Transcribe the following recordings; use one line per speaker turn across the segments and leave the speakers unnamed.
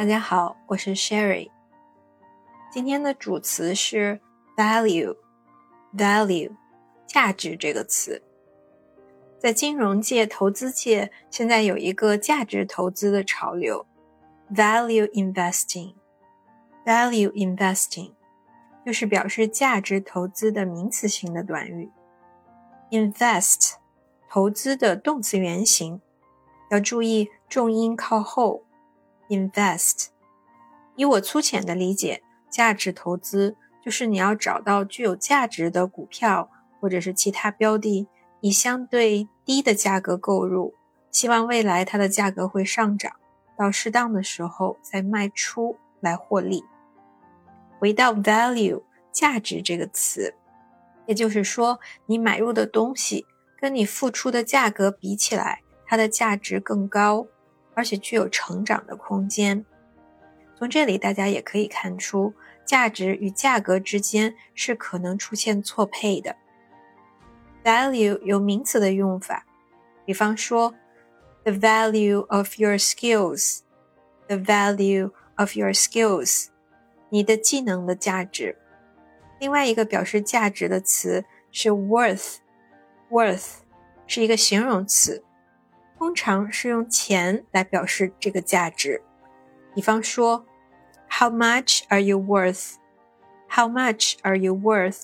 大家好，我是 Sherry。今天的主词是 value，value，价值这个词。在金融界、投资界，现在有一个价值投资的潮流，value investing，value investing，就是表示价值投资的名词性的短语。invest，投资的动词原形，要注意重音靠后。invest，以我粗浅的理解，价值投资就是你要找到具有价值的股票或者是其他标的。以相对低的价格购入，希望未来它的价格会上涨，到适当的时候再卖出来获利。回到 value 价值这个词，也就是说，你买入的东西跟你付出的价格比起来，它的价值更高，而且具有成长的空间。从这里大家也可以看出，价值与价格之间是可能出现错配的。value 有名词的用法，比方说，the value of your skills，the value of your skills，你的技能的价值。另外一个表示价值的词是 worth，worth 是一个形容词，通常是用钱来表示这个价值。比方说，How much are you worth？How much are you worth？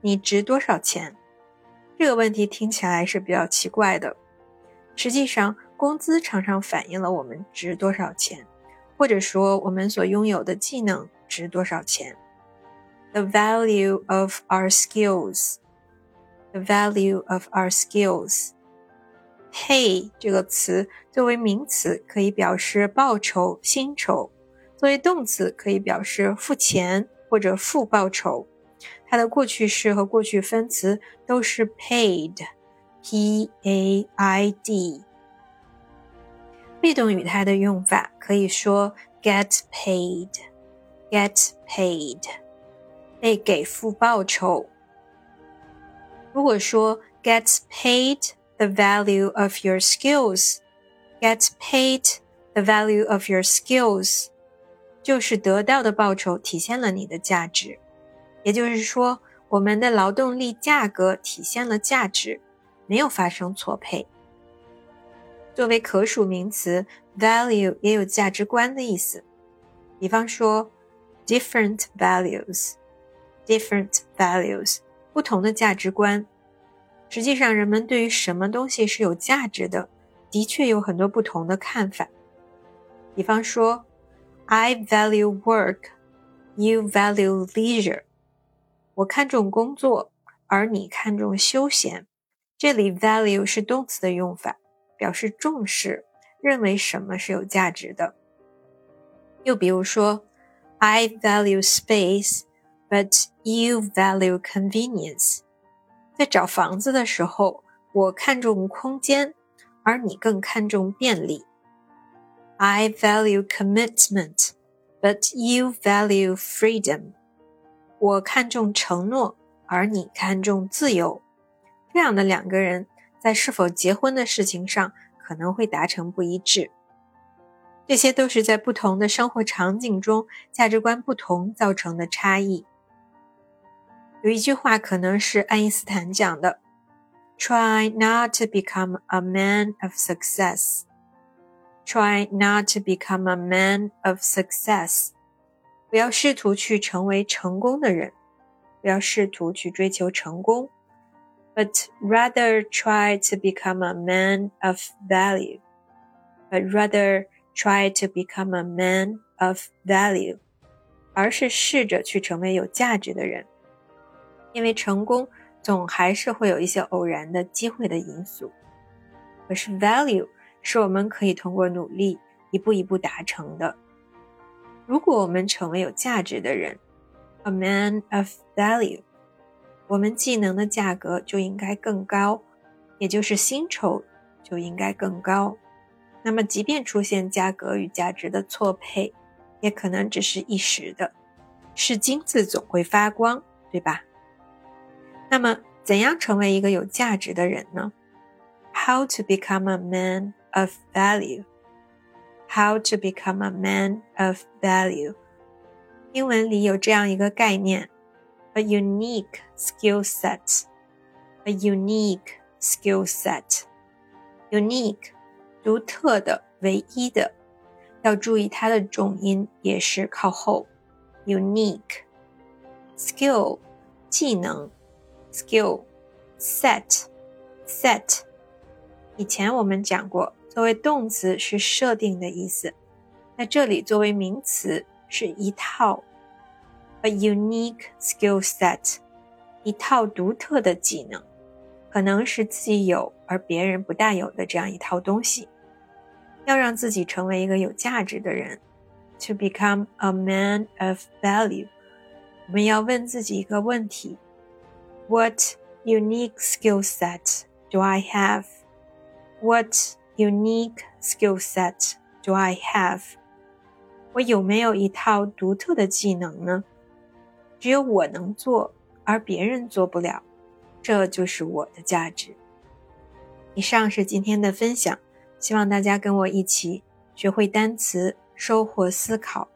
你值多少钱？这个问题听起来是比较奇怪的。实际上，工资常常反映了我们值多少钱，或者说我们所拥有的技能值多少钱。The value of our skills. The value of our skills. Pay 这个词作为名词可以表示报酬、薪酬；作为动词可以表示付钱或者付报酬。它的过去式和过去分词都是 paid，p a i d。被动语态的用法可以说 get paid，get paid，被给付报酬。如果说 get paid the value of your skills，get paid the value of your skills，就是得到的报酬体现了你的价值。也就是说，我们的劳动力价格体现了价值，没有发生错配。作为可数名词，value 也有价值观的意思。比方说，different values，different values，不同的价值观。实际上，人们对于什么东西是有价值的，的确有很多不同的看法。比方说，I value work，you value leisure。我看重工作，而你看重休闲。这里 value 是动词的用法，表示重视，认为什么是有价值的。又比如说，I value space, but you value convenience。在找房子的时候，我看重空间，而你更看重便利。I value commitment, but you value freedom。我看重承诺，而你看重自由，这样的两个人在是否结婚的事情上可能会达成不一致。这些都是在不同的生活场景中价值观不同造成的差异。有一句话可能是爱因斯坦讲的：“Try not to become a man of success. Try not to become a man of success.” 不要试图去成为成功的人，不要试图去追求成功，but rather try to become a man of value. But rather try to become a man of value，而是试着去成为有价值的人， 因为成功总还是会有一些偶然的机会的因素，可是 value 是我们可以通过努力一步一步达成的。如果我们成为有价值的人，a man of value，我们技能的价格就应该更高，也就是薪酬就应该更高。那么，即便出现价格与价值的错配，也可能只是一时的。是金子总会发光，对吧？那么，怎样成为一个有价值的人呢？How to become a man of value？ How to become a man of value。英文里有这样一个概念：a unique skill set。a unique skill set。unique，独特的、唯一的。要注意它的重音也是靠后。unique。skill，技能。 skill。set。set。以前我们讲过。作为动词是设定的意思，那这里作为名词是一套，a unique skill set，一套独特的技能，可能是自己有而别人不大有的这样一套东西。要让自己成为一个有价值的人，to become a man of value，我们要问自己一个问题：What unique skill set do I have？What Unique skill set do I have？我有没有一套独特的技能呢？只有我能做，而别人做不了，这就是我的价值。以上是今天的分享，希望大家跟我一起学会单词，收获思考。